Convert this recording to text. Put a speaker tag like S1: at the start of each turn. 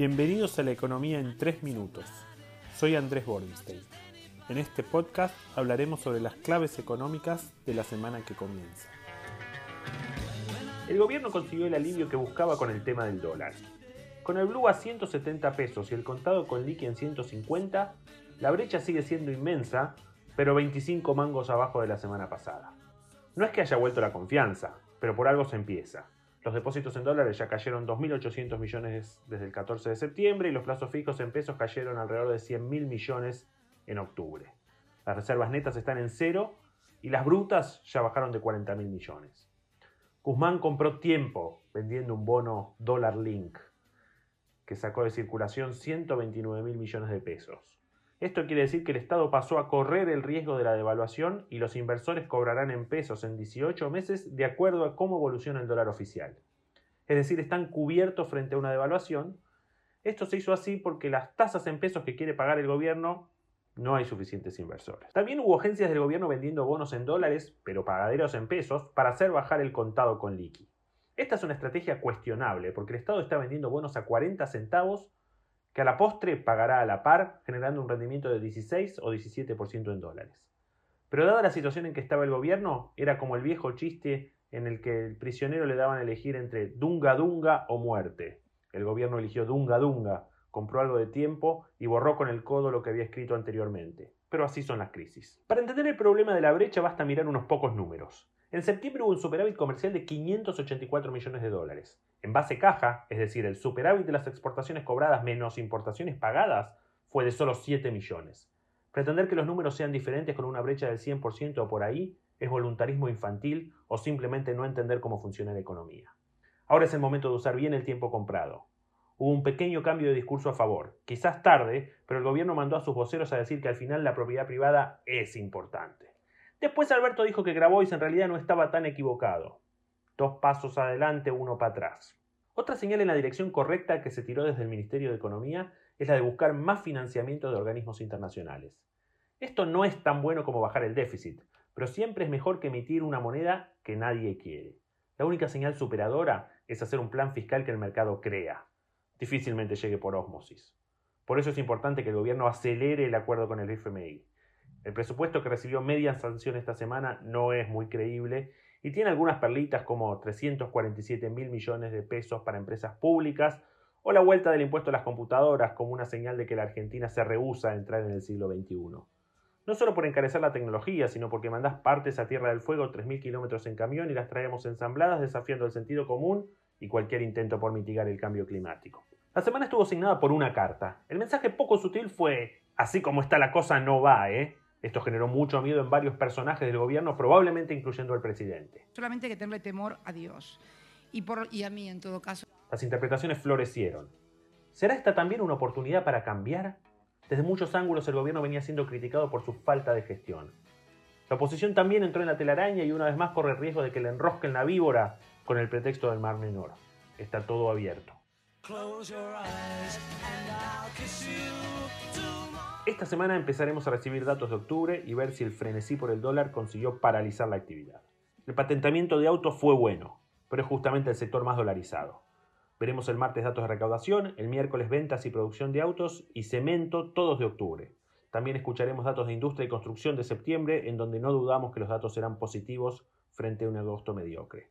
S1: Bienvenidos a la economía en 3 minutos. Soy Andrés Bornstein. En este podcast hablaremos sobre las claves económicas de la semana que comienza. El gobierno consiguió el alivio que buscaba con el tema del dólar. Con el blue a 170 pesos y el contado con liqui en 150, la brecha sigue siendo inmensa, pero 25 mangos abajo de la semana pasada. No es que haya vuelto la confianza, pero por algo se empieza. Los depósitos en dólares ya cayeron 2.800 millones desde el 14 de septiembre y los plazos fijos en pesos cayeron alrededor de 100.000 millones en octubre. Las reservas netas están en cero y las brutas ya bajaron de 40.000 millones. Guzmán compró tiempo vendiendo un bono dólar link que sacó de circulación 129.000 millones de pesos. Esto quiere decir que el Estado pasó a correr el riesgo de la devaluación y los inversores cobrarán en pesos en 18 meses de acuerdo a cómo evoluciona el dólar oficial. Es decir, están cubiertos frente a una devaluación. Esto se hizo así porque las tasas en pesos que quiere pagar el gobierno no hay suficientes inversores. También hubo agencias del gobierno vendiendo bonos en dólares, pero pagaderos en pesos, para hacer bajar el contado con liqui. Esta es una estrategia cuestionable porque el Estado está vendiendo bonos a 40 centavos que a la postre pagará a la par, generando un rendimiento de 16 o 17% en dólares. Pero dada la situación en que estaba el gobierno, era como el viejo chiste en el que el prisionero le daban a elegir entre dunga dunga o muerte. El gobierno eligió dunga dunga, compró algo de tiempo y borró con el codo lo que había escrito anteriormente. Pero así son las crisis. Para entender el problema de la brecha basta mirar unos pocos números. En septiembre hubo un superávit comercial de 584 millones de dólares. En base caja, es decir, el superávit de las exportaciones cobradas menos importaciones pagadas, fue de solo 7 millones. Pretender que los números sean diferentes con una brecha del 100% o por ahí es voluntarismo infantil o simplemente no entender cómo funciona la economía. Ahora es el momento de usar bien el tiempo comprado. Hubo un pequeño cambio de discurso a favor, quizás tarde, pero el gobierno mandó a sus voceros a decir que al final la propiedad privada es importante. Después Alberto dijo que Grabois en realidad no estaba tan equivocado. Dos pasos adelante, uno para atrás. Otra señal en la dirección correcta que se tiró desde el Ministerio de Economía es la de buscar más financiamiento de organismos internacionales. Esto no es tan bueno como bajar el déficit, pero siempre es mejor que emitir una moneda que nadie quiere. La única señal superadora es hacer un plan fiscal que el mercado crea. Difícilmente llegue por ósmosis. Por eso es importante que el gobierno acelere el acuerdo con el FMI. El presupuesto que recibió media sanción esta semana no es muy creíble y tiene algunas perlitas como 347 mil millones de pesos para empresas públicas o la vuelta del impuesto a las computadoras como una señal de que la Argentina se rehúsa a entrar en el siglo XXI. No solo por encarecer la tecnología, sino porque mandás partes a Tierra del Fuego 3.000 kilómetros en camión y las traemos ensambladas desafiando el sentido común y cualquier intento por mitigar el cambio climático. La semana estuvo asignada por una carta. El mensaje poco sutil fue, así como está la cosa no va, ¿eh? Esto generó mucho miedo en varios personajes del gobierno, probablemente incluyendo al presidente.
S2: Solamente hay que tenerle temor a Dios y, por, y a mí en todo caso.
S1: Las interpretaciones florecieron. ¿Será esta también una oportunidad para cambiar? Desde muchos ángulos el gobierno venía siendo criticado por su falta de gestión. La oposición también entró en la telaraña y una vez más corre el riesgo de que le enrosquen la víbora con el pretexto del Mar Menor. Está todo abierto. Esta semana empezaremos a recibir datos de octubre y ver si el frenesí por el dólar consiguió paralizar la actividad. El patentamiento de autos fue bueno, pero es justamente el sector más dolarizado. Veremos el martes datos de recaudación, el miércoles ventas y producción de autos y cemento todos de octubre. También escucharemos datos de industria y construcción de septiembre, en donde no dudamos que los datos serán positivos frente a un agosto mediocre.